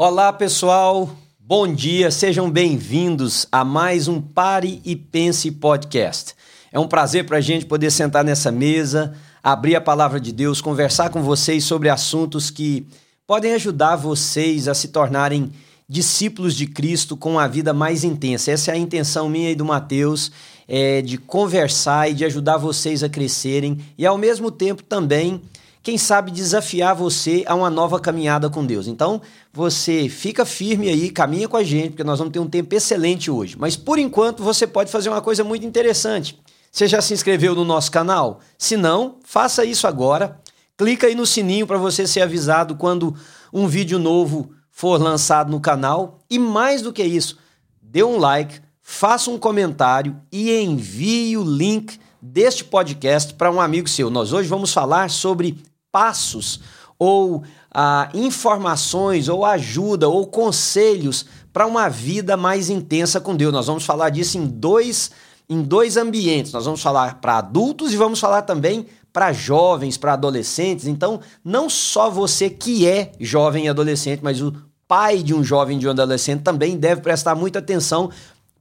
Olá, pessoal. Bom dia, sejam bem-vindos a mais um Pare e Pense podcast. É um prazer para a gente poder sentar nessa mesa, abrir a palavra de Deus, conversar com vocês sobre assuntos que podem ajudar vocês a se tornarem discípulos de Cristo com a vida mais intensa. Essa é a intenção minha e do Mateus, é de conversar e de ajudar vocês a crescerem e ao mesmo tempo também quem sabe desafiar você a uma nova caminhada com Deus. Então, você fica firme aí, caminha com a gente, porque nós vamos ter um tempo excelente hoje. Mas por enquanto, você pode fazer uma coisa muito interessante. Você já se inscreveu no nosso canal? Se não, faça isso agora. Clica aí no sininho para você ser avisado quando um vídeo novo for lançado no canal. E mais do que isso, dê um like, faça um comentário e envie o link deste podcast para um amigo seu. Nós hoje vamos falar sobre passos ou ah, informações ou ajuda ou conselhos para uma vida mais intensa com Deus. Nós vamos falar disso em dois, em dois ambientes. Nós vamos falar para adultos e vamos falar também para jovens, para adolescentes. Então, não só você que é jovem e adolescente, mas o pai de um jovem de um adolescente também deve prestar muita atenção,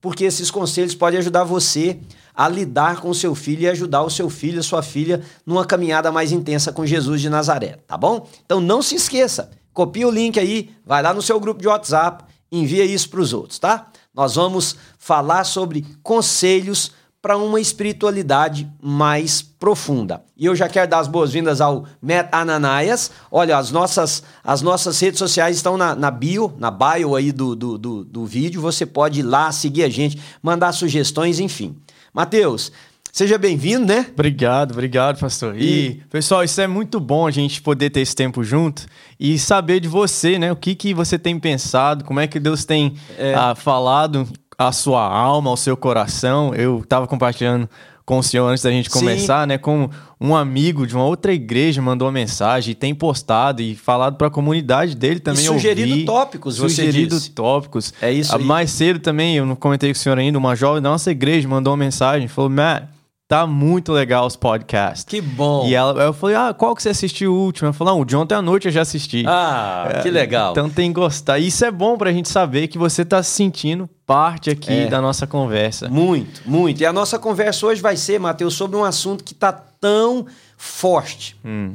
porque esses conselhos podem ajudar você a lidar com seu filho e ajudar o seu filho, a sua filha, numa caminhada mais intensa com Jesus de Nazaré, tá bom? Então não se esqueça, copia o link aí, vai lá no seu grupo de WhatsApp, envia isso para os outros, tá? Nós vamos falar sobre conselhos para uma espiritualidade mais profunda. E eu já quero dar as boas-vindas ao Matt Ananias. Olha, as nossas, as nossas redes sociais estão na, na bio, na bio aí do, do, do, do vídeo. Você pode ir lá, seguir a gente, mandar sugestões, enfim. Mateus, Seja bem-vindo, né? Obrigado, obrigado, pastor. E, pessoal, isso é muito bom a gente poder ter esse tempo junto e saber de você, né? O que, que você tem pensado, como é que Deus tem é. ah, falado a sua alma, ao seu coração. Eu estava compartilhando com o senhor antes da gente começar, Sim. né? Com um amigo de uma outra igreja mandou uma mensagem, tem postado e falado para a comunidade dele também. E sugerido ouvir, tópicos, sugerido você disse. tópicos. É isso. Aí. Mais cedo também, eu não comentei com o senhor ainda, uma jovem da nossa igreja mandou uma mensagem, falou: Matt, Tá muito legal os podcasts. Que bom. E ela, eu falei, ah, qual que você assistiu o último? Ela falou, não, o de ontem à noite eu já assisti. Ah, é, que legal. Então tem que gostar. Isso é bom pra gente saber que você tá se sentindo parte aqui é. da nossa conversa. Muito, muito. E a nossa conversa hoje vai ser, Matheus, sobre um assunto que tá tão forte. Hum.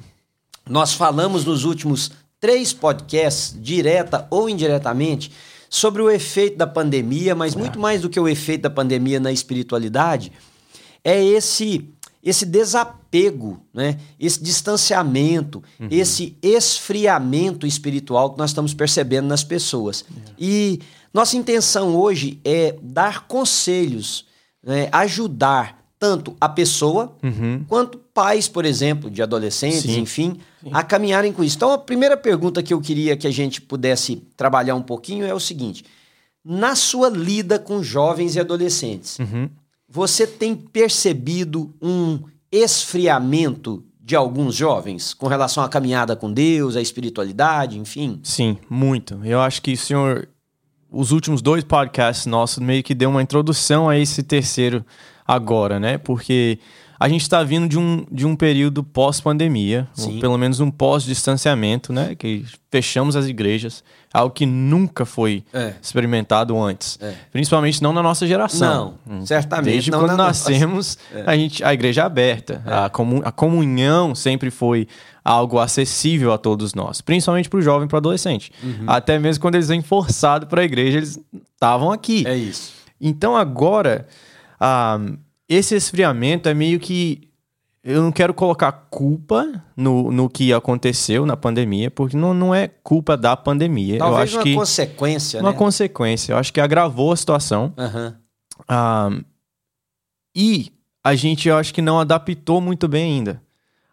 Nós falamos nos últimos três podcasts, direta ou indiretamente, sobre o efeito da pandemia, mas é. muito mais do que o efeito da pandemia na espiritualidade é esse esse desapego, né? esse distanciamento, uhum. esse esfriamento espiritual que nós estamos percebendo nas pessoas. É. E nossa intenção hoje é dar conselhos, né? ajudar tanto a pessoa uhum. quanto pais, por exemplo, de adolescentes, Sim. enfim, Sim. a caminharem com isso. Então, a primeira pergunta que eu queria que a gente pudesse trabalhar um pouquinho é o seguinte: na sua lida com jovens e adolescentes, uhum. Você tem percebido um esfriamento de alguns jovens com relação à caminhada com Deus, à espiritualidade, enfim? Sim, muito. Eu acho que o senhor, os últimos dois podcasts nossos meio que deu uma introdução a esse terceiro agora, né? Porque a gente está vindo de um, de um período pós-pandemia, ou pelo menos um pós-distanciamento, né? Que fechamos as igrejas, algo que nunca foi é. experimentado antes. É. Principalmente não na nossa geração. Não, hum. certamente. Desde não quando nascemos, é. a, gente, a igreja é aberta. É. A, comun, a comunhão sempre foi algo acessível a todos nós, principalmente para o jovem e para o adolescente. Uhum. Até mesmo quando eles vêm forçados para a igreja, eles estavam aqui. É isso. Então agora. Ah, esse esfriamento é meio que. Eu não quero colocar culpa no, no que aconteceu na pandemia, porque não, não é culpa da pandemia. Talvez eu acho uma que, consequência, uma né? consequência. Eu acho que agravou a situação. Uhum. Ah, e a gente, eu acho que não adaptou muito bem ainda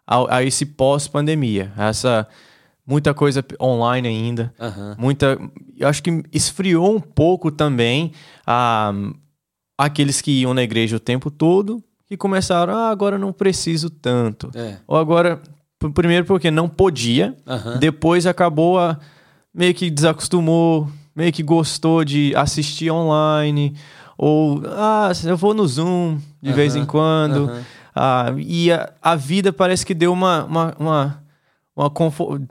a, a esse pós-pandemia. Essa muita coisa online ainda. Uhum. Muita. Eu acho que esfriou um pouco também a aqueles que iam na igreja o tempo todo e começaram, ah, agora não preciso tanto. É. Ou agora, primeiro porque não podia, uhum. depois acabou a meio que desacostumou, meio que gostou de assistir online, ou ah, eu vou no Zoom de uhum. vez em quando. Uhum. Ah, e a, a, vida parece que deu uma. uma, uma, uma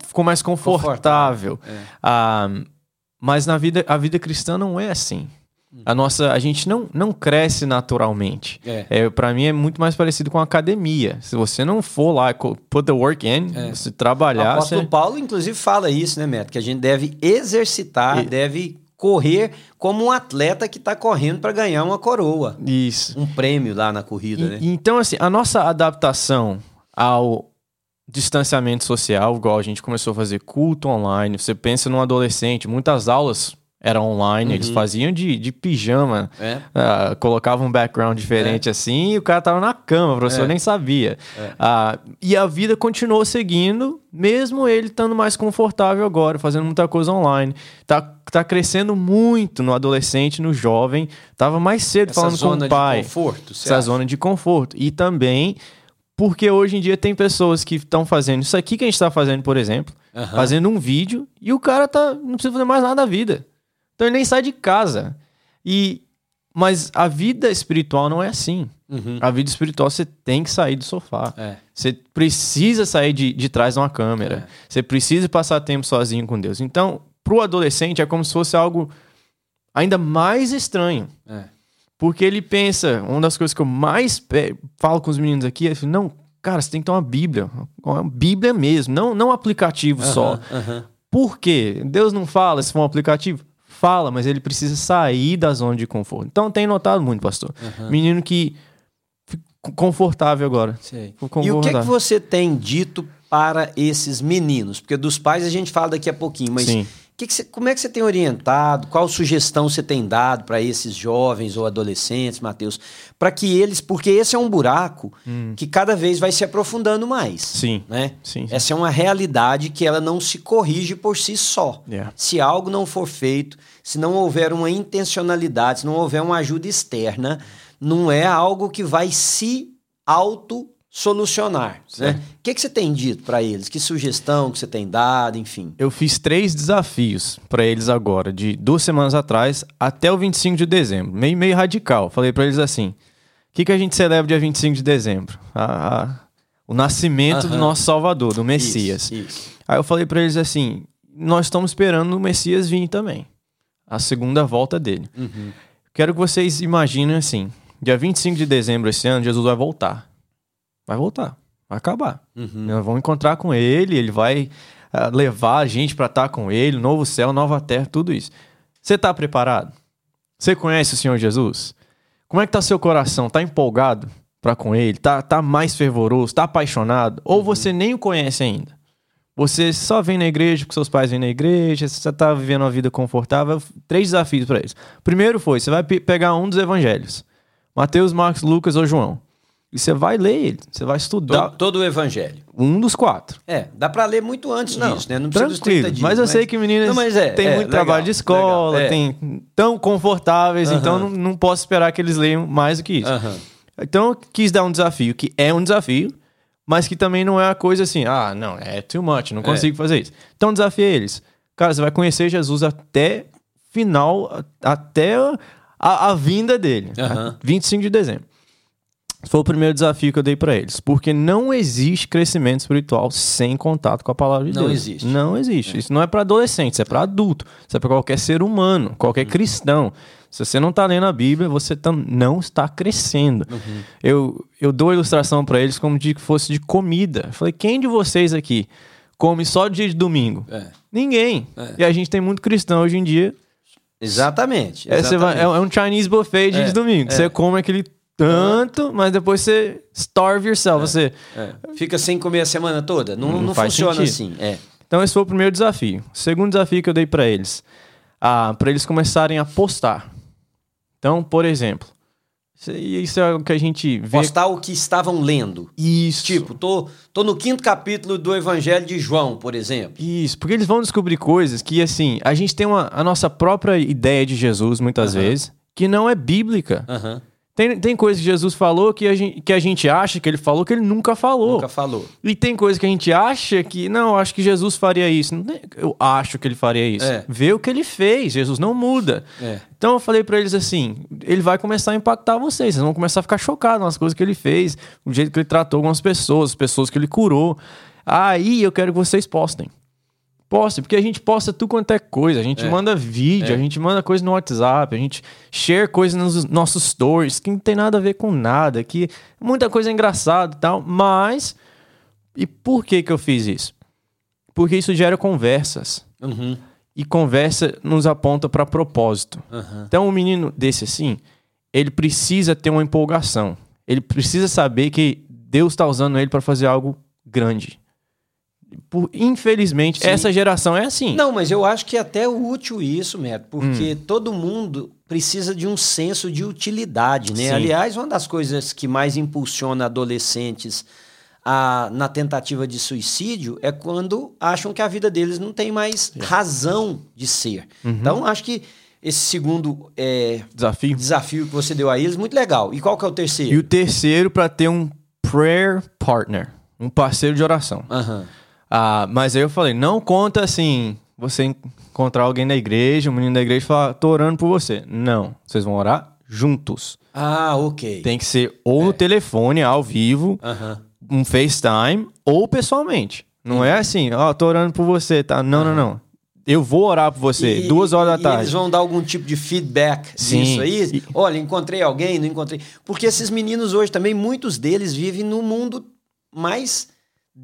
ficou mais confortável. confortável. É. Ah, Mas na vida, a vida cristã não é assim. A nossa, a gente não, não cresce naturalmente. É. é para mim é muito mais parecido com academia. Se você não for lá, put the work in, é. se trabalhar. O apóstolo você... Paulo, inclusive, fala isso, né, Neto? Que a gente deve exercitar, e... deve correr como um atleta que está correndo para ganhar uma coroa. Isso. Um prêmio lá na corrida, e, né? Então, assim, a nossa adaptação ao distanciamento social, igual a gente começou a fazer culto online, você pensa num adolescente, muitas aulas era online, uhum. eles faziam de, de pijama, é. uh, colocavam um background diferente é. assim, e o cara tava na cama, o professor é. nem sabia. Uh, e a vida continuou seguindo, mesmo ele estando mais confortável agora, fazendo muita coisa online. Tá, tá crescendo muito no adolescente, no jovem. Tava mais cedo Essa falando com o pai. Essa zona de conforto. Essa acha? zona de conforto. E também porque hoje em dia tem pessoas que estão fazendo isso aqui que a gente está fazendo, por exemplo, uhum. fazendo um vídeo, e o cara tá, não precisa fazer mais nada da vida. Então ele nem sai de casa. E mas a vida espiritual não é assim. Uhum. A vida espiritual você tem que sair do sofá. É. Você precisa sair de, de trás de uma câmera. É. Você precisa passar tempo sozinho com Deus. Então, pro adolescente é como se fosse algo ainda mais estranho. É. Porque ele pensa, uma das coisas que eu mais falo com os meninos aqui é: não, cara, você tem que ter uma Bíblia. Uma Bíblia mesmo, não, não um aplicativo uhum, só. Uhum. Por quê? Deus não fala se for um aplicativo? Fala, mas ele precisa sair da zona de conforto. Então tem notado muito, pastor. Uhum. Menino que confortável agora. Sei. E o que, é que você tem dito para esses meninos? Porque dos pais a gente fala daqui a pouquinho, mas Sim. Que que como é que você tem orientado? Qual sugestão você tem dado para esses jovens ou adolescentes, Mateus? Para que eles. Porque esse é um buraco hum. que cada vez vai se aprofundando mais. Sim. Né? sim, sim. Essa é uma realidade que ela não se corrige por si só. Yeah. Se algo não for feito, se não houver uma intencionalidade, se não houver uma ajuda externa, não é algo que vai se auto solucionar. Né? O que, que você tem dito para eles? Que sugestão que você tem dado, enfim? Eu fiz três desafios para eles agora, de duas semanas atrás até o 25 de dezembro. Meio, meio radical. Falei para eles assim: o que, que a gente celebra dia 25 de dezembro? A, a, o nascimento do nosso Salvador, do Messias. Isso, isso. Aí eu falei para eles assim: nós estamos esperando o Messias vir também. A segunda volta dele. Uhum. Quero que vocês imaginem assim: dia 25 de dezembro esse ano, Jesus vai voltar vai voltar, vai acabar. Uhum. Nós vamos encontrar com ele, ele vai uh, levar a gente para estar tá com ele, novo céu, nova terra, tudo isso. Você está preparado? Você conhece o Senhor Jesus? Como é que tá seu coração? Tá empolgado para com ele? Tá, tá mais fervoroso? Tá apaixonado? Ou uhum. você nem o conhece ainda? Você só vem na igreja porque seus pais vêm na igreja, você tá vivendo uma vida confortável. Três desafios para eles. Primeiro foi, você vai pegar um dos evangelhos. Mateus, Marcos, Lucas ou João. E você vai ler ele, você vai estudar. Todo, todo, o evangelho. Um dos quatro. É, dá para ler muito antes não, disso, né? Não precisa dos 30 dias. Mas eu mas... sei que meninas não, é, têm é, muito legal, trabalho de escola, legal, é. têm tão confortáveis, então não, não posso esperar que eles leiam mais do que isso. Então eu quis dar um desafio, que é um desafio, mas que também não é a coisa assim, ah, não, é too much, não é. consigo fazer isso. Então desafio eles. Cara, você vai conhecer Jesus até final, até a, a vinda dele. Uhum. 25 de dezembro foi o primeiro desafio que eu dei para eles. Porque não existe crescimento espiritual sem contato com a palavra de não Deus. Existe. Não existe. É. Isso não é para adolescente, isso é para adulto. Isso é para qualquer ser humano, qualquer uhum. cristão. Se você não está lendo a Bíblia, você não está crescendo. Uhum. Eu, eu dou a ilustração para eles como de que fosse de comida. Eu falei, quem de vocês aqui come só dia de domingo? É. Ninguém. É. E a gente tem muito cristão hoje em dia. Exatamente. exatamente. É, vai, é, um Chinese buffet de, é, de domingo. Você come aquele tanto, mas depois você starve yourself. É, você é. fica sem comer a semana toda. Não, não, não funciona sentido. assim. É. Então, esse foi o primeiro desafio. O segundo desafio que eu dei para eles, ah, para eles começarem a postar. Então, por exemplo, isso é o que a gente vê. Postar o que estavam lendo. Isso. Tipo, tô, tô no quinto capítulo do Evangelho de João, por exemplo. Isso, porque eles vão descobrir coisas que, assim, a gente tem uma, a nossa própria ideia de Jesus, muitas vezes, que não é bíblica. Aham. Tem, tem coisa que Jesus falou que a, gente, que a gente acha que ele falou que ele nunca falou. Nunca falou. E tem coisa que a gente acha que, não, acho que Jesus faria isso. Eu acho que ele faria isso. É. Vê o que ele fez. Jesus não muda. É. Então eu falei para eles assim: ele vai começar a impactar vocês. Vocês vão começar a ficar chocados nas coisas que ele fez, o jeito que ele tratou algumas pessoas, as pessoas que ele curou. Aí eu quero que vocês postem. Posta, porque a gente posta tudo quanto é coisa. A gente é. manda vídeo, é. a gente manda coisa no WhatsApp, a gente share coisa nos nossos stories, que não tem nada a ver com nada, que muita coisa é engraçada e tal, mas. E por que que eu fiz isso? Porque isso gera conversas. Uhum. E conversa nos aponta para propósito. Uhum. Então, um menino desse assim, ele precisa ter uma empolgação. Ele precisa saber que Deus está usando ele para fazer algo grande. Por, infelizmente, Sim. essa geração é assim. Não, mas eu acho que é até útil isso, Neto, porque hum. todo mundo precisa de um senso de utilidade, né? Sim. Aliás, uma das coisas que mais impulsiona adolescentes a, na tentativa de suicídio é quando acham que a vida deles não tem mais é. razão de ser. Uhum. Então, acho que esse segundo é, desafio. desafio que você deu a eles, muito legal. E qual que é o terceiro? E o terceiro, para ter um prayer partner, um parceiro de oração. Uhum. Ah, mas aí eu falei, não conta assim, você encontrar alguém na igreja, um menino da igreja e falar, tô orando por você. Não, vocês vão orar juntos. Ah, ok. Tem que ser ou é. no telefone, ao vivo, um FaceTime, ou pessoalmente. Não é assim, ó, oh, tô orando por você, tá? Não, não, não. Eu vou orar por você, e, duas horas da tarde. eles vão dar algum tipo de feedback Sim. disso aí? E... Olha, encontrei alguém, não encontrei. Porque esses meninos hoje também, muitos deles vivem no mundo mais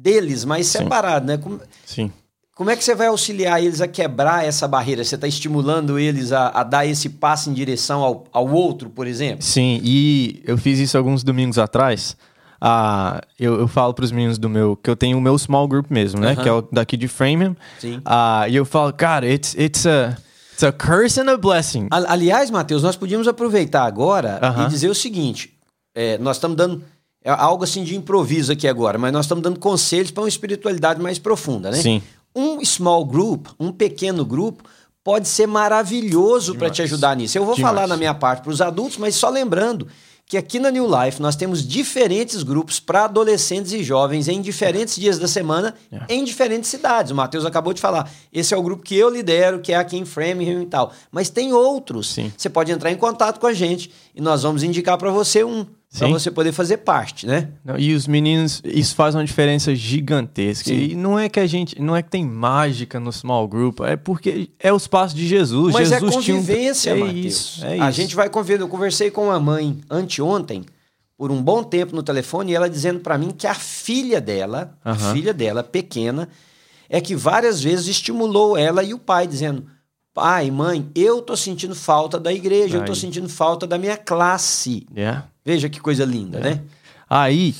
deles, mais Sim. separado, né? Como, Sim. Como é que você vai auxiliar eles a quebrar essa barreira? Você está estimulando eles a, a, dar esse passo em direção ao, ao outro, por exemplo? Sim, e eu fiz isso alguns domingos atrás. Ah, eu, eu falo para os meninos do meu que eu tenho o meu small group mesmo, né? Uh -huh. Que é o daqui de Framingham. Sim. Ah, e eu falo, cara, it's, it's a It's a curse and a blessing. Aliás, Matheus, nós podíamos aproveitar agora uh -huh. e dizer o seguinte: é, nós estamos dando é algo assim de improviso aqui agora, mas nós estamos dando conselhos para uma espiritualidade mais profunda, né? Sim. Um small group, um pequeno grupo, pode ser maravilhoso para te ajudar nisso. Eu vou Demais. falar na minha parte para os adultos, mas só lembrando que aqui na New Life nós temos diferentes grupos para adolescentes e jovens em diferentes dias da semana, yeah. em diferentes cidades. O Matheus acabou de falar. Esse é o grupo que eu lidero, que é aqui em Framingham e tal. Mas tem outros. Sim. Você pode entrar em contato com a gente e nós vamos indicar para você um para você poder fazer parte, né? Não, e os meninos, isso faz uma diferença gigantesca. Sim. E não é que a gente, não é que tem mágica no small group, é porque é o espaço de Jesus. Mas Jesus é convivência, tinha um... é Isso, é a isso. gente vai conviver. Eu conversei com uma mãe anteontem, por um bom tempo no telefone, e ela dizendo para mim que a filha dela, a filha dela, pequena, é que várias vezes estimulou ela e o pai, dizendo: pai, mãe, eu tô sentindo falta da igreja, Aí. eu tô sentindo falta da minha classe. Yeah. Veja que coisa linda, é. né? Aí,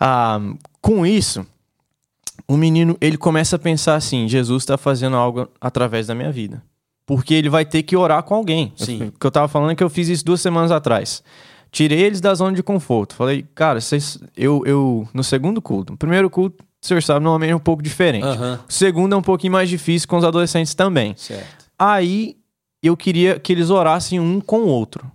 ah, com isso, o menino ele começa a pensar assim: Jesus está fazendo algo através da minha vida. Porque ele vai ter que orar com alguém. Sim. O que eu estava falando é que eu fiz isso duas semanas atrás. Tirei eles da zona de conforto. Falei, cara, vocês, eu, eu, no segundo culto, no primeiro culto, o senhor sabe, normalmente é um pouco diferente. Uhum. O segundo é um pouquinho mais difícil com os adolescentes também. Certo. Aí eu queria que eles orassem um com o outro.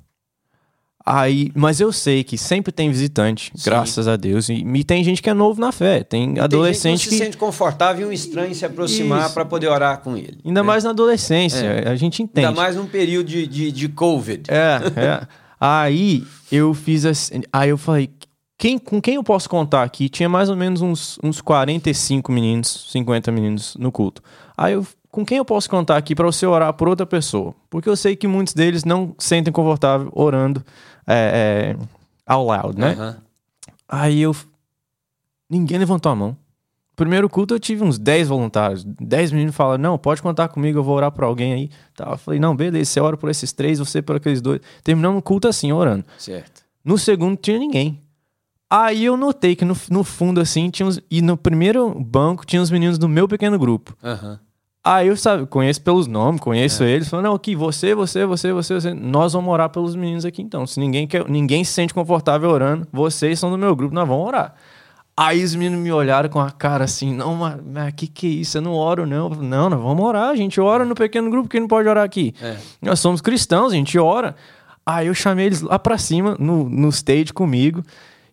Aí, mas eu sei que sempre tem visitante, Sim. graças a Deus. E, e, tem gente que é novo na fé. Tem e adolescente tem que, que se sente confortável e um estranho se aproximar para poder orar com ele. Ainda né? mais na adolescência, é. a gente entende. Ainda mais num período de, de, de Covid. É, é. aí eu fiz assim. Aí eu falei, quem, com quem eu posso contar aqui? Tinha mais ou menos uns, uns 45 meninos, 50 meninos no culto. Aí eu com quem eu posso contar aqui para você orar por outra pessoa? Porque eu sei que muitos deles não sentem confortável orando é, é, out loud, né? Uhum. Aí eu. Ninguém levantou a mão. Primeiro culto eu tive uns 10 voluntários. 10 meninos falaram: Não, pode contar comigo, eu vou orar por alguém aí. Tá, eu falei: Não, beleza, você ora por esses três, você por aqueles dois. Terminamos o culto assim, orando. Certo. No segundo tinha ninguém. Aí eu notei que no, no fundo, assim, tinha uns. E no primeiro banco tinha os meninos do meu pequeno grupo. Uhum. Aí eu sabe, conheço pelos nomes, conheço é. eles. Falando, não, aqui, você, você, você, você, você. Nós vamos orar pelos meninos aqui então. Se ninguém quer, ninguém se sente confortável orando, vocês são do meu grupo, nós vamos orar. Aí os meninos me olharam com a cara assim, não, mas, mas que que é isso? Eu não oro, não. Não, nós vamos orar, a gente ora no pequeno grupo, quem não pode orar aqui? É. Nós somos cristãos, a gente ora. Aí eu chamei eles lá pra cima, no, no stage comigo.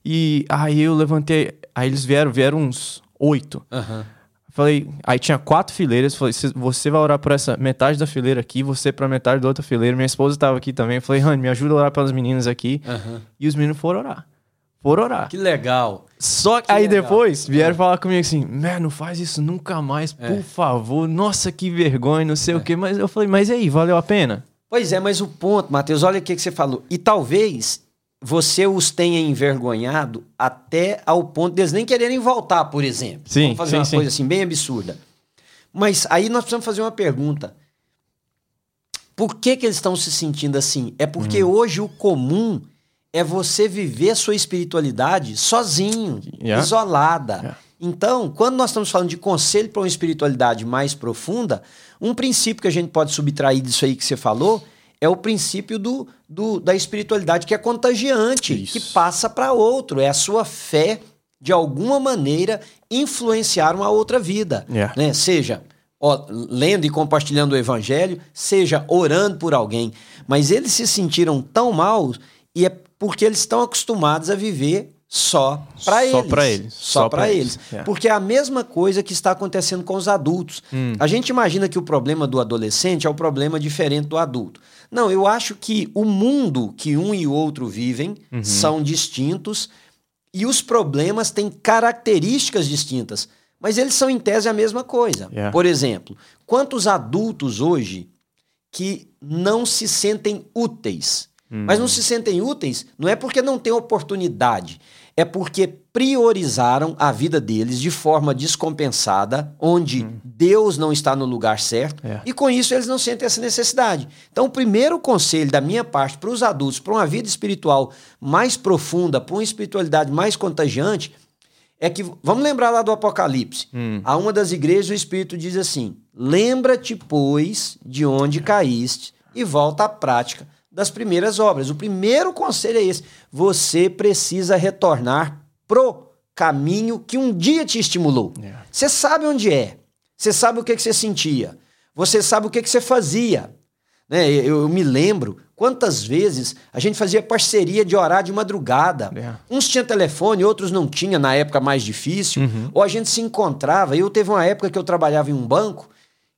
E aí eu levantei, aí eles vieram, vieram uns oito. Uhum. Falei, aí tinha quatro fileiras. Falei, você vai orar por essa metade da fileira aqui, você pra metade da outra fileira. Minha esposa tava aqui também. Falei, Rani, me ajuda a orar pelas meninas aqui. Uhum. E os meninos foram orar. por orar. Que legal. Só que aí legal. depois vieram é. falar comigo assim: Man, não faz isso nunca mais, é. por favor. Nossa, que vergonha, não sei é. o quê. Mas eu falei: Mas aí, valeu a pena? Pois é, mas o ponto, Matheus, olha o que, que você falou. E talvez você os tenha envergonhado até ao ponto deles nem quererem voltar, por exemplo. Sim, Vamos fazer sim, uma sim. coisa assim bem absurda. Mas aí nós precisamos fazer uma pergunta. Por que, que eles estão se sentindo assim? É porque hum. hoje o comum é você viver a sua espiritualidade sozinho, yeah. isolada. Yeah. Então, quando nós estamos falando de conselho para uma espiritualidade mais profunda, um princípio que a gente pode subtrair disso aí que você falou é o princípio do, do da espiritualidade que é contagiante, Isso. que passa para outro. É a sua fé, de alguma maneira, influenciar uma outra vida. Yeah. Né? Seja ó, lendo e compartilhando o evangelho, seja orando por alguém. Mas eles se sentiram tão mal e é porque eles estão acostumados a viver só para eles. Só para eles. Só, para eles. eles. É. Porque é a mesma coisa que está acontecendo com os adultos. Hum. A gente imagina que o problema do adolescente é um problema diferente do adulto. Não, eu acho que o mundo que um e o outro vivem uhum. são distintos e os problemas têm características distintas. Mas eles são, em tese, a mesma coisa. Yeah. Por exemplo, quantos adultos hoje que não se sentem úteis? Uhum. Mas não se sentem úteis não é porque não têm oportunidade, é porque priorizaram a vida deles de forma descompensada, onde uhum. Deus não está no lugar certo, é. e com isso eles não sentem essa necessidade. Então, o primeiro conselho da minha parte para os adultos, para uma vida espiritual mais profunda, para uma espiritualidade mais contagiante, é que, vamos lembrar lá do Apocalipse, hum. a uma das igrejas o Espírito diz assim: lembra-te, pois, de onde caíste e volta à prática das primeiras obras. O primeiro conselho é esse: você precisa retornar pro caminho que um dia te estimulou. É. Você sabe onde é, você sabe o que, que você sentia, você sabe o que, que você fazia. Né? Eu, eu, me lembro quantas vezes a gente fazia parceria de orar de madrugada. É. Uns tinham telefone, outros não tinham, na época mais difícil. Uhum. Ou a gente se encontrava. Eu teve uma época que eu trabalhava em um banco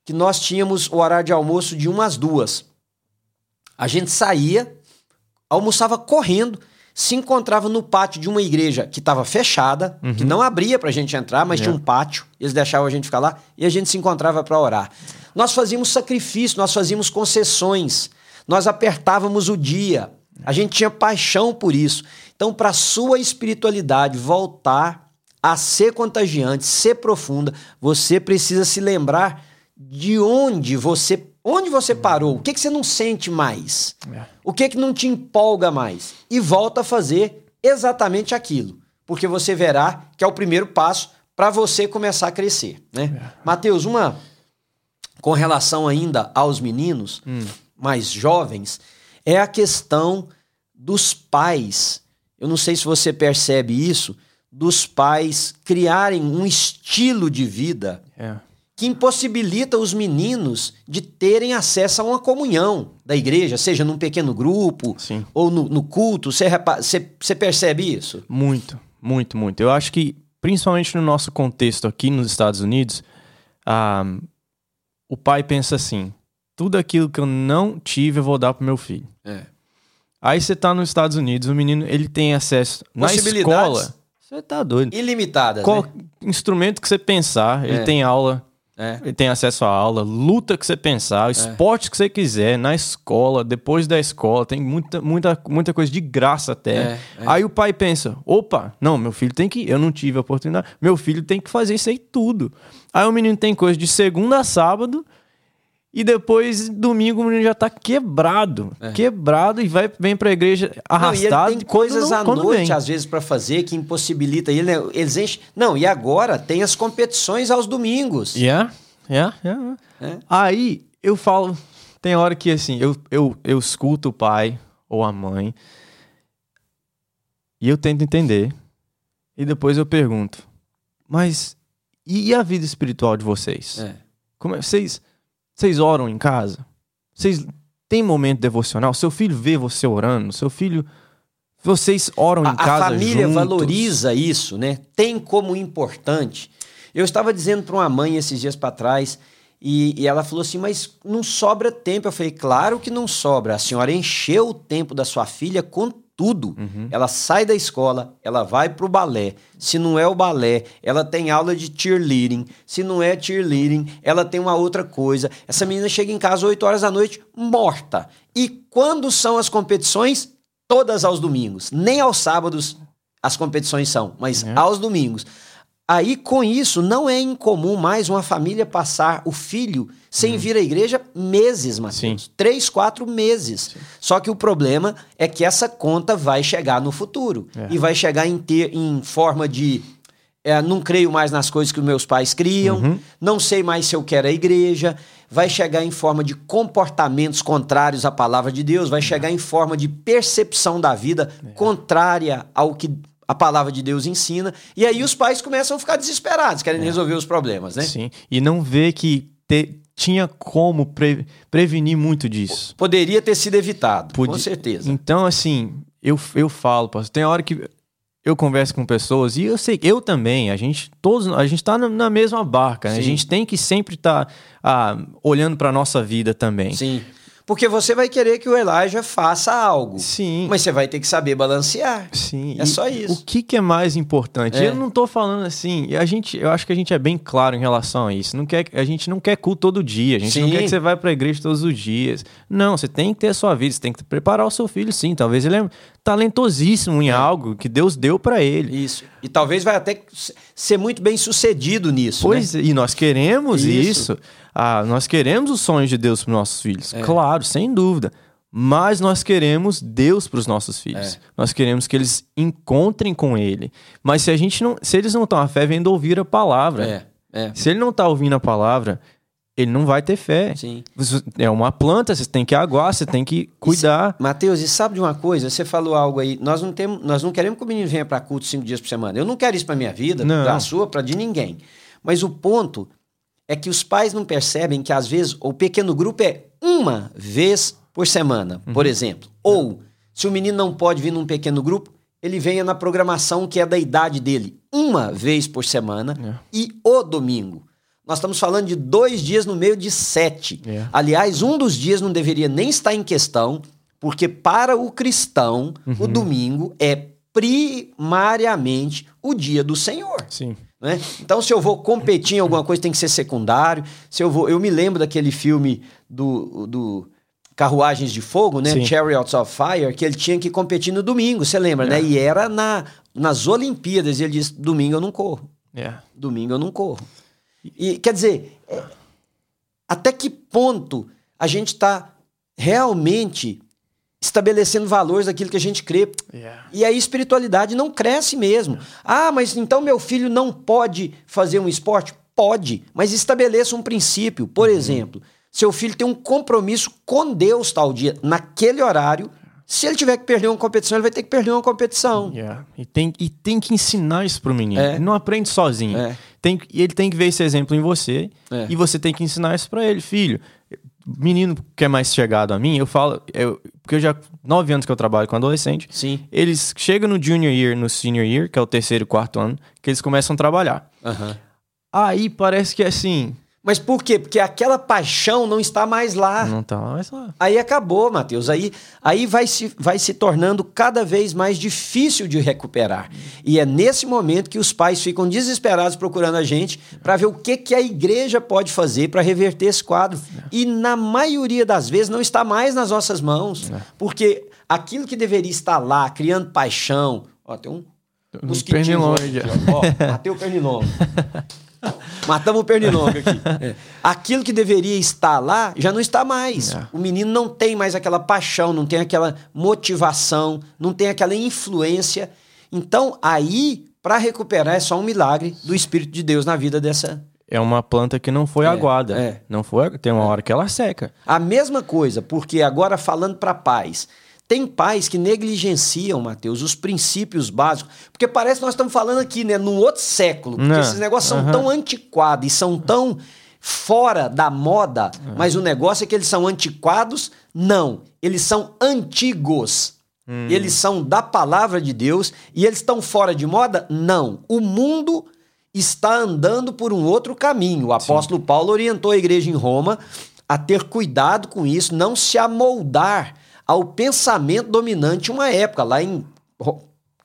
que nós tínhamos o horário de almoço de umas duas. A gente saía, almoçava correndo, se encontrava no pátio de uma igreja que estava fechada, uhum. que não abria para a gente entrar, mas é. tinha um pátio, eles deixavam a gente ficar lá e a gente se encontrava para orar. Nós fazíamos sacrifício, nós fazíamos concessões, nós apertávamos o dia, a gente tinha paixão por isso. Então, para a sua espiritualidade voltar a ser contagiante, ser profunda, você precisa se lembrar de onde você Onde você parou? O que, que você não sente mais? É. O que, que não te empolga mais? E volta a fazer exatamente aquilo. Porque você verá que é o primeiro passo para você começar a crescer. Né? É. Mateus, uma com relação ainda aos meninos hum. mais jovens, é a questão dos pais. Eu não sei se você percebe isso, dos pais criarem um estilo de vida. É que impossibilita os meninos de terem acesso a uma comunhão da igreja, seja num pequeno grupo Sim. ou no, no culto. Você, você, você percebe isso? Muito, muito, muito. Eu acho que, principalmente no nosso contexto aqui nos Estados Unidos, um, o pai pensa assim: tudo aquilo que eu não tive, eu vou dar pro meu filho. É. Aí você tá nos Estados Unidos, o menino ele tem acesso na escola. Você tá doido. Ilimitadas. Qual né? instrumento que você pensar, ele é. tem aula é. Ele tem acesso à aula, luta que você pensar, é. esporte que você quiser, na escola, depois da escola, tem muita, muita, muita coisa de graça até. É, é. Aí o pai pensa: opa, não, meu filho tem que. Eu não tive a oportunidade, meu filho tem que fazer isso aí tudo. Aí o menino tem coisa de segunda a sábado. E depois, domingo, o menino já tá quebrado. É. Quebrado e vai, vem pra igreja arrastado. Não, tem coisas não, à noite, vem. às vezes, para fazer que impossibilita ele. Né? Eles enchem. Não, e agora tem as competições aos domingos. Yeah, yeah, yeah. É. Aí eu falo. Tem hora que assim, eu, eu, eu escuto o pai ou a mãe. E eu tento entender. E depois eu pergunto: Mas e a vida espiritual de vocês? É. Como é, vocês vocês oram em casa? Vocês têm momento devocional? Seu filho vê você orando? Seu filho. Vocês oram em a, casa? A família juntos? valoriza isso, né? Tem como importante. Eu estava dizendo para uma mãe esses dias para trás. E, e, ela falou assim: Mas não sobra tempo. Eu falei: Claro que não sobra. A senhora encheu o tempo da sua filha com tudo. Uhum. Ela sai da escola, ela vai pro balé. Se não é o balé, ela tem aula de cheerleading. Se não é cheerleading, ela tem uma outra coisa. Essa menina chega em casa 8 horas da noite morta. E quando são as competições? Todas aos domingos. Nem aos sábados as competições são, mas é. aos domingos. Aí, com isso, não é incomum mais uma família passar o filho sem uhum. vir à igreja meses, Matheus. Sim. Três, quatro meses. Sim. Só que o problema é que essa conta vai chegar no futuro. É. E vai chegar em, ter, em forma de. É, não creio mais nas coisas que meus pais criam, uhum. não sei mais se eu quero a igreja. Vai chegar em forma de comportamentos contrários à palavra de Deus, vai chegar em forma de percepção da vida é. contrária ao que a palavra de Deus ensina. E aí os pais começam a ficar desesperados, querem é. resolver os problemas, né? Sim. E não vê que te, tinha como pre, prevenir muito disso. Poderia ter sido evitado, com certeza. Então, assim, eu, eu falo, pastor, tem hora que eu converso com pessoas e eu sei, eu também, a gente todos, a gente está na, mesma barca, né? a gente tem que sempre estar tá, ah, olhando para nossa vida também. Sim. Porque você vai querer que o Elijah faça algo. Sim. Mas você vai ter que saber balancear. Sim. É e só isso. O que, que é mais importante? É. Eu não estou falando assim. A gente, eu acho que a gente é bem claro em relação a isso. Não quer, a gente não quer culto todo dia. A gente sim. não quer que você vá para a igreja todos os dias. Não, você tem que ter a sua vida. Você tem que preparar o seu filho, sim. Talvez ele é talentosíssimo em é. algo que Deus deu para ele. Isso. E talvez vai até ser muito bem sucedido nisso. Pois, né? e nós queremos isso. isso. Ah, nós queremos os sonhos de Deus para nossos filhos, é. claro, sem dúvida. Mas nós queremos Deus para os nossos filhos. É. Nós queremos que eles encontrem com Ele. Mas se a gente não, se eles não estão a fé, vendo ouvir a palavra. É. é. Se ele não está ouvindo a palavra, ele não vai ter fé. Sim. É uma planta, você tem que aguar, você tem que cuidar. Mateus, e sabe de uma coisa? Você falou algo aí. Nós não temos, nós não queremos que o menino venha para culto cinco dias por semana. Eu não quero isso para minha vida, para a sua, para de ninguém. Mas o ponto é que os pais não percebem que, às vezes, o pequeno grupo é uma vez por semana, uhum. por exemplo. Ou, se o menino não pode vir num pequeno grupo, ele venha na programação que é da idade dele, uma vez por semana é. e o domingo. Nós estamos falando de dois dias no meio de sete. É. Aliás, um dos dias não deveria nem estar em questão, porque para o cristão, uhum. o domingo é primariamente o dia do Senhor. Sim. Né? Então, se eu vou competir em alguma coisa, tem que ser secundário. Se eu vou, eu me lembro daquele filme do, do Carruagens de Fogo, né? Sim. Chariots of Fire, que ele tinha que competir no domingo, você lembra, né? é. né? E era na, nas Olimpíadas. E ele disse: domingo eu não corro. É. Domingo eu não corro. E quer dizer, é, até que ponto a gente está realmente estabelecendo valores daquilo que a gente crê. Yeah. E a espiritualidade não cresce mesmo. Yeah. Ah, mas então meu filho não pode fazer um esporte? Pode, mas estabeleça um princípio. Por uhum. exemplo, seu filho tem um compromisso com Deus tal dia, naquele horário. Se ele tiver que perder uma competição, ele vai ter que perder uma competição. Yeah. E, tem, e tem que ensinar isso pro menino. É. Ele não aprende sozinho. É. Tem, ele tem que ver esse exemplo em você é. e você tem que ensinar isso para ele. Filho, menino que é mais chegado a mim, eu falo, eu, porque eu já nove anos que eu trabalho com adolescente. Sim. Eles chegam no junior year, no senior year, que é o terceiro e quarto ano, que eles começam a trabalhar. Uhum. Aí parece que é assim, mas por quê? Porque aquela paixão não está mais lá. Não está mais lá. Aí acabou, Mateus. Aí, aí vai, se, vai se tornando cada vez mais difícil de recuperar. E é nesse momento que os pais ficam desesperados procurando a gente para ver o que, que a igreja pode fazer para reverter esse quadro. E na maioria das vezes não está mais nas nossas mãos. É. Porque aquilo que deveria estar lá, criando paixão. Ó, tem um. Mosquitinho. Ó, matei o pernilongo. Matamos o pernilongo aqui. É. Aquilo que deveria estar lá já não está mais. É. O menino não tem mais aquela paixão, não tem aquela motivação, não tem aquela influência. Então, aí, para recuperar, é só um milagre do Espírito de Deus na vida dessa. É uma planta que não foi é, aguada. É. Não foi, tem uma hora que ela seca. A mesma coisa, porque agora falando para pais, tem pais que negligenciam, Mateus, os princípios básicos. Porque parece que nós estamos falando aqui, né, num outro século. Porque Não. esses negócios são uhum. tão antiquados e são tão fora da moda. Uhum. Mas o negócio é que eles são antiquados? Não. Eles são antigos. Hum. Eles são da palavra de Deus e eles estão fora de moda? Não. O mundo está andando por um outro caminho. O apóstolo Sim. Paulo orientou a igreja em Roma a ter cuidado com isso, não se amoldar ao pensamento dominante uma época, lá em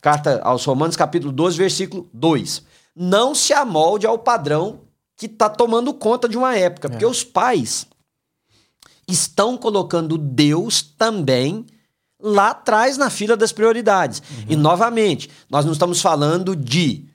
carta aos Romanos, capítulo 12, versículo 2. Não se amolde ao padrão que está tomando conta de uma época, é. porque os pais estão colocando Deus também lá atrás na fila das prioridades. Uhum. E, novamente, nós não estamos falando de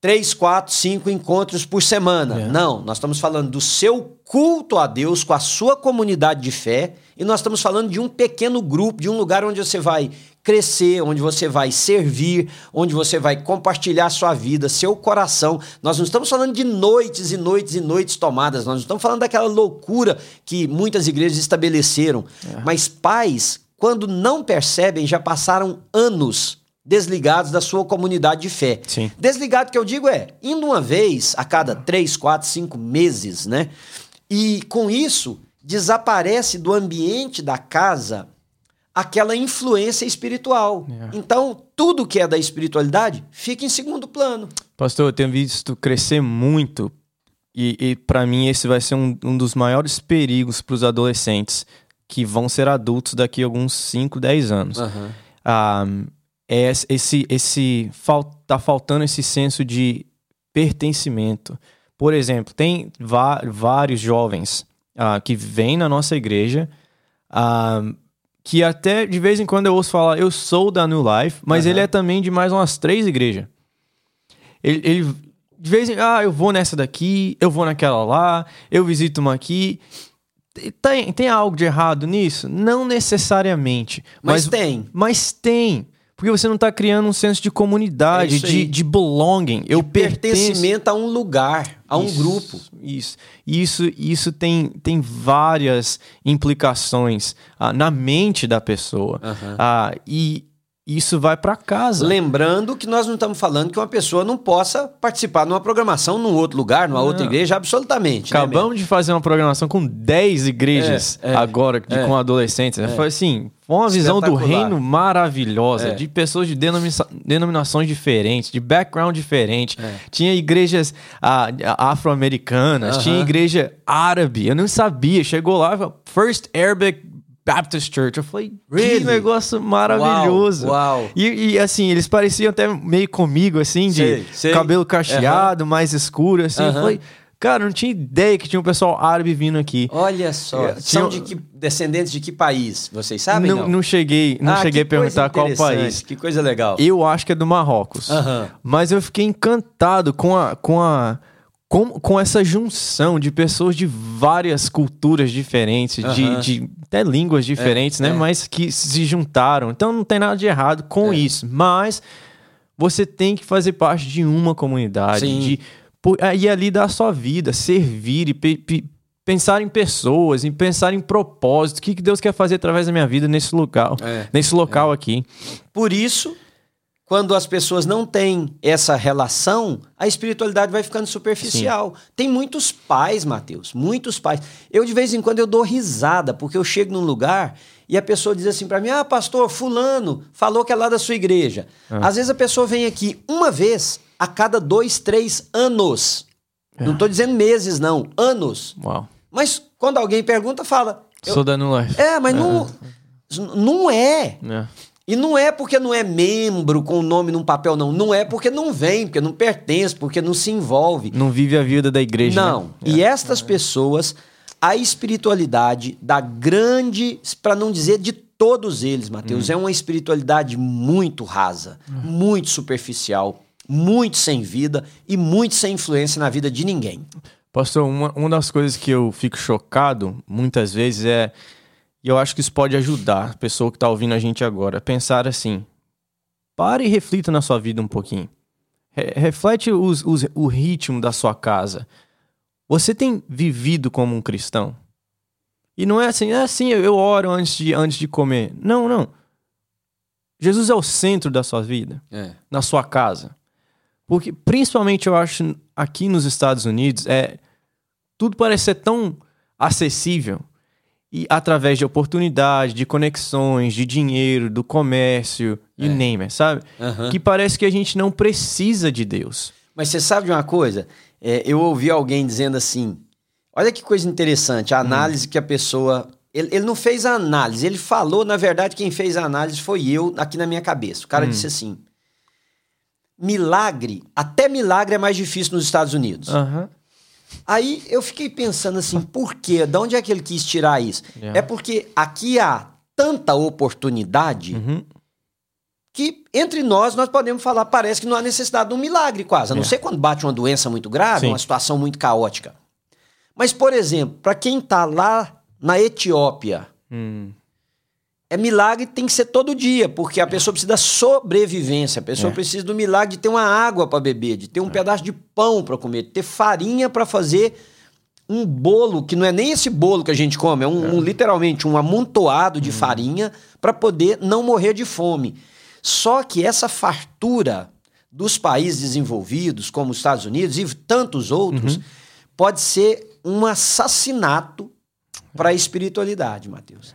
três, quatro, cinco encontros por semana. É. Não, nós estamos falando do seu culto a Deus com a sua comunidade de fé e nós estamos falando de um pequeno grupo, de um lugar onde você vai crescer, onde você vai servir, onde você vai compartilhar sua vida, seu coração. Nós não estamos falando de noites e noites e noites tomadas, nós não estamos falando daquela loucura que muitas igrejas estabeleceram. É. Mas pais, quando não percebem, já passaram anos desligados da sua comunidade de fé. Sim. Desligado que eu digo é indo uma vez a cada três, quatro, cinco meses, né? E com isso desaparece do ambiente da casa aquela influência espiritual. É. Então, tudo que é da espiritualidade fica em segundo plano. Pastor, eu tenho visto crescer muito e, e para mim esse vai ser um, um dos maiores perigos para os adolescentes que vão ser adultos daqui a alguns 5, 10 anos. Uhum. Um, é esse esse tá faltando esse senso de pertencimento. Por exemplo, tem vários jovens uh, que vêm na nossa igreja uh, que até de vez em quando eu ouço falar, eu sou da New Life, mas uhum. ele é também de mais umas três igrejas. Ele, ele, de vez em ah, eu vou nessa daqui, eu vou naquela lá, eu visito uma aqui. Tem, tem algo de errado nisso? Não necessariamente. Mas, mas tem. Mas tem. Porque você não está criando um senso de comunidade, é de, de belonging. Eu de pertencimento a um lugar, a um isso, grupo. Isso. Isso, isso tem, tem várias implicações ah, na mente da pessoa. Uhum. Ah, e, isso vai para casa. Lembrando que nós não estamos falando que uma pessoa não possa participar de uma programação num outro lugar, numa não. outra igreja, absolutamente. Né, Acabamos né, de fazer uma programação com 10 igrejas é, é, agora, de, é, com adolescentes. É. Foi assim, foi uma visão do reino maravilhosa, é. de pessoas de denomina denominações diferentes, de background diferente. É. Tinha igrejas ah, afro-americanas, uh -huh. tinha igreja árabe. Eu não sabia. Chegou lá, First Arabic Baptist Church. Eu falei, really? que negócio maravilhoso. Uau, uau. E, e, assim, eles pareciam até meio comigo, assim, sei, de sei. cabelo cacheado, mais escuro, assim. Eu falei, cara, não tinha ideia que tinha um pessoal árabe vindo aqui. Olha só, é, são de que, descendentes de que país? Vocês sabem? Não, não? não cheguei, não ah, cheguei a perguntar qual país. Que coisa legal. Eu acho que é do Marrocos. Mas eu fiquei encantado com a. Com a com, com essa junção de pessoas de várias culturas diferentes, uhum. de, de até línguas diferentes, é, né? É. Mas que se juntaram. Então não tem nada de errado com é. isso. Mas você tem que fazer parte de uma comunidade, Sim. de ir ali dar a sua vida, servir e pe, pe, pensar em pessoas, em pensar em propósito, o que, que Deus quer fazer através da minha vida nesse local, é. nesse local é. aqui. Por isso quando as pessoas não têm essa relação, a espiritualidade vai ficando superficial. Sim. Tem muitos pais, Mateus, muitos pais. Eu de vez em quando eu dou risada, porque eu chego num lugar e a pessoa diz assim para mim: "Ah, pastor, fulano falou que é lá da sua igreja". Ah. Às vezes a pessoa vem aqui uma vez a cada dois, três anos. Ah. Não estou dizendo meses, não, anos. Uau. Mas quando alguém pergunta, fala: Sou da New Life. É, mas não, não é. é. E não é porque não é membro com o nome num papel, não. Não é porque não vem, porque não pertence, porque não se envolve. Não vive a vida da igreja. Não. Né? E é. estas pessoas, a espiritualidade da grande, para não dizer de todos eles, Mateus, hum. é uma espiritualidade muito rasa, hum. muito superficial, muito sem vida e muito sem influência na vida de ninguém. Pastor, uma, uma das coisas que eu fico chocado muitas vezes é e eu acho que isso pode ajudar a pessoa que está ouvindo a gente agora a pensar assim: pare e reflita na sua vida um pouquinho. Re reflete os, os, o ritmo da sua casa. Você tem vivido como um cristão? E não é assim, é assim, eu oro antes de, antes de comer. Não, não. Jesus é o centro da sua vida, é. na sua casa. Porque, principalmente, eu acho, aqui nos Estados Unidos, é tudo parece ser tão acessível e através de oportunidade, de conexões, de dinheiro, do comércio, you é. name it, sabe? Uhum. Que parece que a gente não precisa de Deus. Mas você sabe de uma coisa? É, eu ouvi alguém dizendo assim: olha que coisa interessante, a hum. análise hum. que a pessoa Ele, ele, não fez a análise, ele falou, na verdade, quem fez a análise foi eu aqui na minha cabeça. O cara hum. disse assim: milagre, até milagre é mais difícil nos Estados Unidos. Uhum. Aí eu fiquei pensando assim, por quê? De onde é que ele quis tirar isso? Yeah. É porque aqui há tanta oportunidade uhum. que entre nós nós podemos falar, parece que não há necessidade de um milagre quase. A não yeah. ser quando bate uma doença muito grave, Sim. uma situação muito caótica. Mas, por exemplo, para quem está lá na Etiópia, hum. É milagre tem que ser todo dia, porque a pessoa precisa da sobrevivência, a pessoa é. precisa do milagre de ter uma água para beber, de ter um é. pedaço de pão para comer, de ter farinha para fazer um bolo, que não é nem esse bolo que a gente come, é um, é. um literalmente um amontoado de hum. farinha para poder não morrer de fome. Só que essa fartura dos países desenvolvidos, como os Estados Unidos e tantos outros, uhum. pode ser um assassinato para a espiritualidade, Mateus.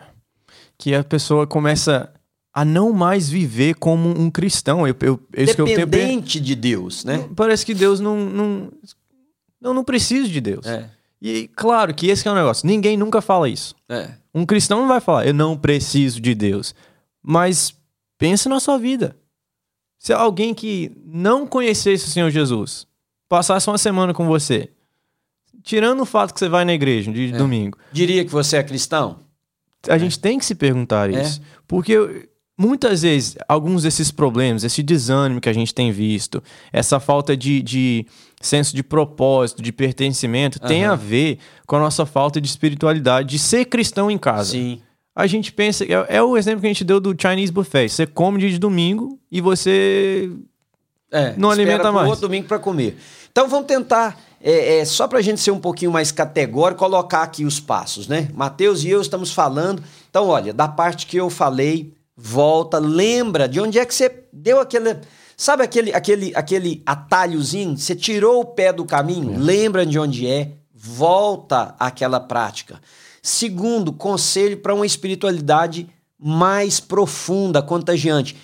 Que a pessoa começa a não mais viver como um cristão. Eu, eu, Dependente eu de Deus, né? Parece que Deus não. Não, não, não precisa de Deus. É. E claro que esse é o negócio. Ninguém nunca fala isso. É. Um cristão não vai falar, eu não preciso de Deus. Mas pense na sua vida. Se alguém que não conhecesse o Senhor Jesus passasse uma semana com você, tirando o fato que você vai na igreja de é. domingo. Diria que você é cristão? A é. gente tem que se perguntar é. isso. Porque muitas vezes, alguns desses problemas, esse desânimo que a gente tem visto, essa falta de, de senso de propósito, de pertencimento, uhum. tem a ver com a nossa falta de espiritualidade, de ser cristão em casa. Sim. A gente pensa, é, é o exemplo que a gente deu do Chinese Buffet. Você come dia de domingo e você é, não alimenta mais. outro domingo para comer. Então vamos tentar é, é, só para a gente ser um pouquinho mais categórico, colocar aqui os passos, né? Mateus e eu estamos falando. Então, olha, da parte que eu falei, volta, lembra de onde é que você deu aquele. Sabe aquele, aquele, aquele atalhozinho? Você tirou o pé do caminho? É. Lembra de onde é? Volta àquela prática. Segundo, conselho para uma espiritualidade mais profunda, contagiante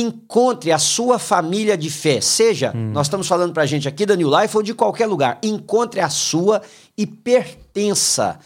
encontre a sua família de fé. Seja, hum. nós estamos falando para a gente aqui da New Life ou de qualquer lugar. Encontre a sua e pertença.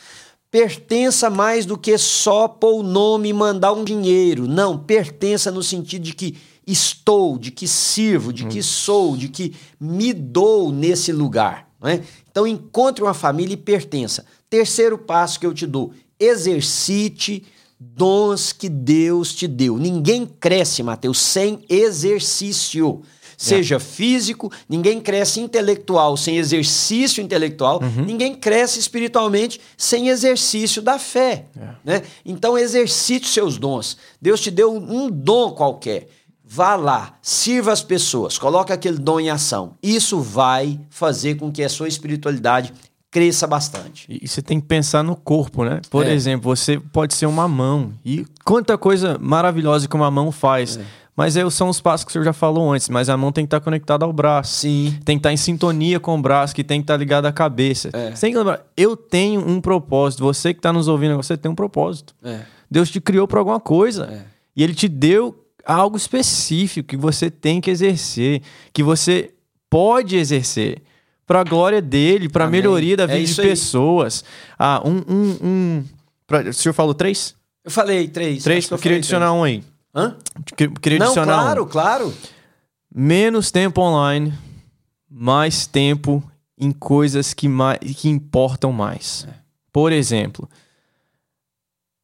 Pertença mais do que só pôr o nome e mandar um dinheiro. Não, pertença no sentido de que estou, de que sirvo, de hum. que sou, de que me dou nesse lugar. Né? Então, encontre uma família e pertença. Terceiro passo que eu te dou: exercite dons que Deus te deu. Ninguém cresce, Mateus, sem exercício. Seja é. físico, ninguém cresce intelectual sem exercício intelectual, uhum. ninguém cresce espiritualmente sem exercício da fé. É. Né? Então, exercite os seus dons. Deus te deu um dom qualquer. Vá lá, sirva as pessoas, coloque aquele dom em ação. Isso vai fazer com que a sua espiritualidade cresça bastante. E você tem que pensar no corpo, né? Por é. exemplo, você pode ser uma mão. E quanta coisa maravilhosa que uma mão faz. É. Mas é, são os passos que o senhor já falou antes. Mas a mão tem que estar conectada ao braço. Sim. Tem que estar em sintonia com o braço, que tem que estar ligado à cabeça. É. Você tem que lembrar, eu tenho um propósito. Você que está nos ouvindo, você tem um propósito. É. Deus te criou para alguma coisa. É. E Ele te deu algo específico que você tem que exercer, que você pode exercer para a glória dele, para a melhoria da é vida é de pessoas. Ah, um. um, um o senhor falou três? Eu falei três. Três? Eu, eu queria adicionar três. um aí. Hã? Queria Não, adicionar claro, um. claro. Menos tempo online, mais tempo em coisas que, mais, que importam mais. É. Por exemplo,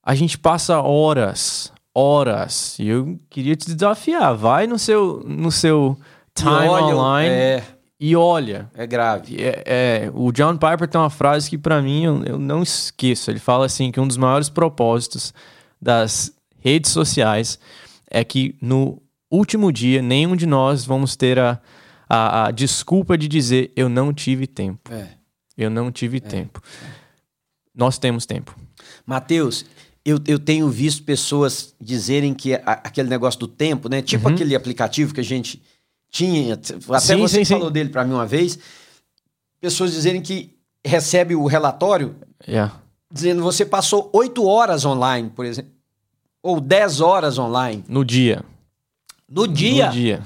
a gente passa horas, horas, e eu queria te desafiar. Vai no seu, no seu time online. É e olha. É grave. É, é, o John Piper tem uma frase que, para mim, eu, eu, não esqueço. Ele fala assim: que um dos maiores propósitos das redes sociais é que no último dia, nenhum de nós vamos ter a, a, a desculpa de dizer eu não tive tempo. É. Eu não tive é. tempo. Nós temos tempo. Mateus, eu, eu tenho visto pessoas dizerem que a, aquele negócio do tempo, né? Tipo uhum. aquele aplicativo que a gente tinha, até sim, você sim, falou sim. dele para mim uma vez, pessoas dizerem que recebe o relatório yeah. dizendo você passou oito horas online, por exemplo, ou dez horas online. No dia. No dia? No dia.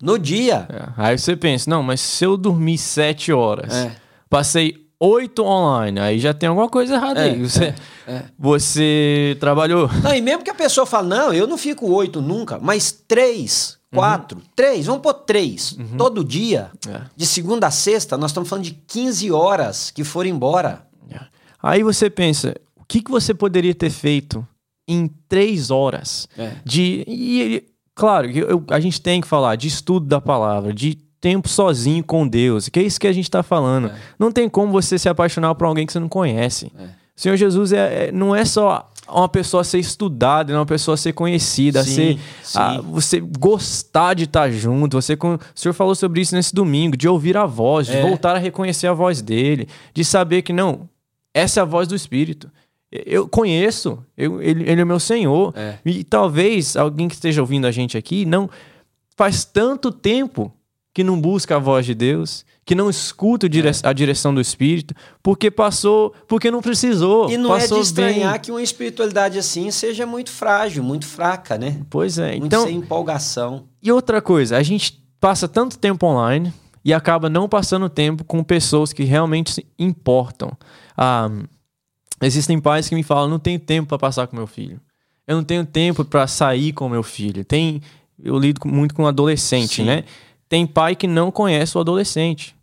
No dia. É. Aí você pensa, não, mas se eu dormir sete horas, é. passei oito online. Aí já tem alguma coisa errada é, aí. Você, é, é. você trabalhou. Não, e mesmo que a pessoa fale, não, eu não fico oito nunca, mas três, quatro, uhum. três, vamos pôr três. Uhum. Todo dia, é. de segunda a sexta, nós estamos falando de 15 horas que foram embora. É. Aí você pensa, o que, que você poderia ter feito em três horas? É. De, e, claro, eu, a gente tem que falar de estudo da palavra, de tempo sozinho com Deus, que é isso que a gente está falando. É. Não tem como você se apaixonar por alguém que você não conhece. É. O Senhor Jesus é, é, não é só uma pessoa a ser estudada, é uma pessoa a ser conhecida, sim, ser, sim. A, você gostar de estar junto. Você, o Senhor falou sobre isso nesse domingo, de ouvir a voz, de é. voltar a reconhecer a voz dele, de saber que não, essa é a voz do Espírito. Eu conheço, eu, ele, ele é meu Senhor. É. E talvez alguém que esteja ouvindo a gente aqui não faz tanto tempo que não busca a voz de Deus, que não escuta é. a direção do Espírito, porque passou, porque não precisou. E não é de estranhar bem. que uma espiritualidade assim seja muito frágil, muito fraca, né? Pois é. Muito então, sem empolgação. E outra coisa, a gente passa tanto tempo online e acaba não passando tempo com pessoas que realmente se importam. Ah, existem pais que me falam: não tenho tempo para passar com meu filho. Eu não tenho tempo para sair com meu filho. Tem, eu lido muito com adolescente, Sim. né? Tem pai que não conhece o adolescente.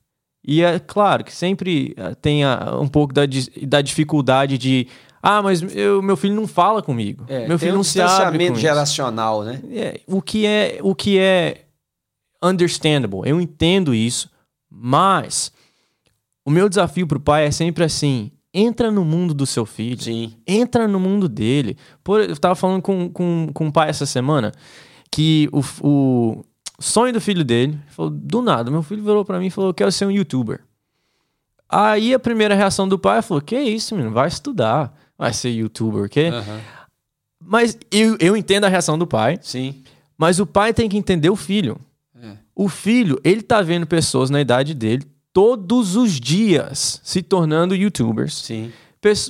E é claro que sempre eh, tem um pouco da, da dificuldade de. Ah, mas eu, meu filho não fala comigo. É, meu filho um não se abre com geracional, isso. né? É, o que é o que é understandable. Eu entendo isso, mas o meu desafio para o pai é sempre assim: entra no mundo do seu filho. Sim. Entra no mundo dele. Por, eu estava falando com, com, com um pai essa semana que o, o, sonho do filho dele. Falou, do nada, meu filho virou para mim e falou: Eu quero ser um youtuber. Aí a primeira reação do pai falou: Que isso, menino? Vai estudar, vai ser youtuber, o quê? Uhum. Mas eu, eu entendo a reação do pai. Sim. Mas o pai tem que entender o filho. É. O filho, ele tá vendo pessoas na idade dele todos os dias se tornando youtubers. Sim.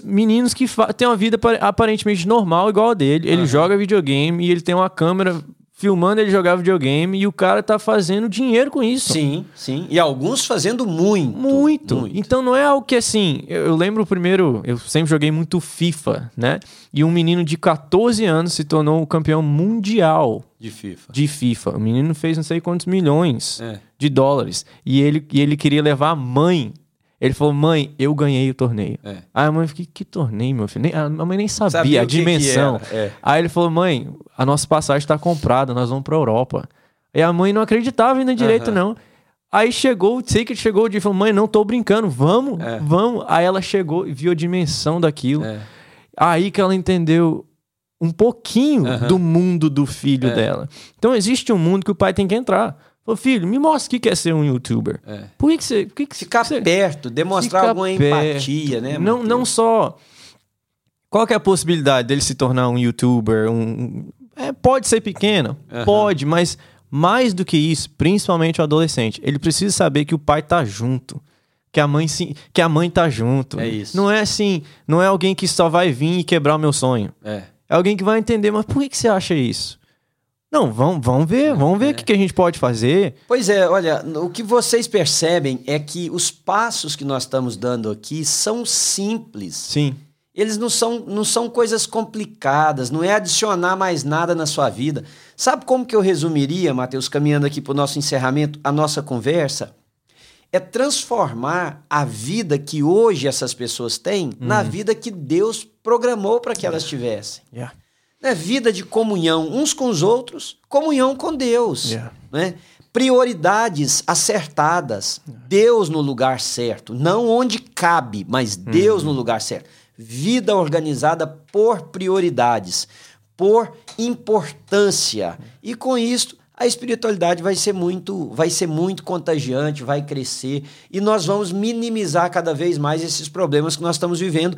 Meninos que têm uma vida aparentemente normal, igual a dele. Ele uhum. joga videogame e ele tem uma câmera filmando ele jogar videogame e o cara tá fazendo dinheiro com isso. Sim, sim. E alguns fazendo muito. Muito. muito. Então não é algo que assim. Eu, eu, lembro o primeiro. Eu sempre joguei muito FIFA, né? E um menino de 14 anos se tornou o campeão mundial. De FIFA. De FIFA. O menino fez não sei quantos milhões é. de dólares. E ele, e ele queria levar a mãe ele falou, mãe, eu ganhei o torneio. É. Aí a mãe falou, que, que torneio, meu filho? Nem, a mãe nem sabia, sabia a dimensão. Que é. Aí ele falou, mãe, a nossa passagem está comprada, nós vamos para Europa. E a mãe não acreditava ainda direito, não. Aí chegou, sei que chegou e falou, mãe, não tô brincando, vamos, é. vamos. Aí ela chegou e viu a dimensão daquilo. É. Aí que ela entendeu um pouquinho do mundo do filho é. dela. Então existe um mundo que o pai tem que entrar. Ô filho, me mostra o que é ser um youtuber. É. Por que, que você. Por que que Ficar você... perto, demonstrar alguma perto. empatia, né? Não, não só. Qual que é a possibilidade dele se tornar um youtuber? Um... É, pode ser pequeno, uhum. pode, mas mais do que isso, principalmente o adolescente, ele precisa saber que o pai tá junto. Que a mãe sim, que a mãe tá junto. É isso. Não é assim, não é alguém que só vai vir e quebrar o meu sonho. É. É alguém que vai entender, mas por que, que você acha isso? Não, vamos, vamos ver, vamos ver é. o que, que a gente pode fazer. Pois é, olha, o que vocês percebem é que os passos que nós estamos dando aqui são simples. Sim. Eles não são, não são coisas complicadas, não é adicionar mais nada na sua vida. Sabe como que eu resumiria, Mateus, caminhando aqui para o nosso encerramento, a nossa conversa? É transformar a vida que hoje essas pessoas têm na uhum. vida que Deus programou para que elas tivessem. Yeah né? vida de comunhão uns com os outros, comunhão com Deus. Yeah. Né? Prioridades acertadas, yeah. Deus no lugar certo, não onde cabe, mas Deus uhum. no lugar certo. Vida organizada por prioridades, por importância. E com isso, a espiritualidade vai ser muito, vai ser muito contagiante, vai crescer e nós vamos minimizar cada vez mais esses problemas que nós estamos vivendo,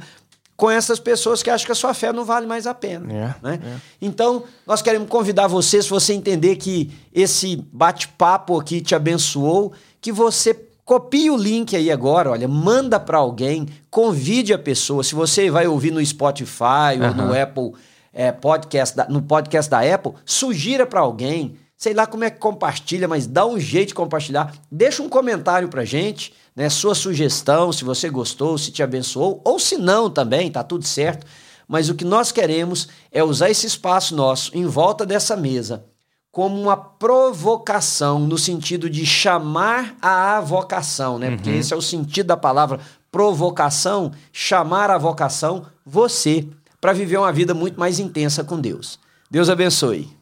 com essas pessoas que acham que a sua fé não vale mais a pena. É, né? É. Então, nós queremos convidar você, se você entender que esse bate-papo aqui te abençoou, que você copie o link aí agora, olha, manda para alguém, convide a pessoa. Se você vai ouvir no Spotify uhum. ou no Apple é, podcast, no podcast da Apple, sugira para alguém. Sei lá como é que compartilha, mas dá um jeito de compartilhar. Deixa um comentário pra gente, né? Sua sugestão, se você gostou, se te abençoou, ou se não também, tá tudo certo. Mas o que nós queremos é usar esse espaço nosso em volta dessa mesa como uma provocação, no sentido de chamar a vocação, né? Uhum. Porque esse é o sentido da palavra provocação, chamar a vocação, você, para viver uma vida muito mais intensa com Deus. Deus abençoe.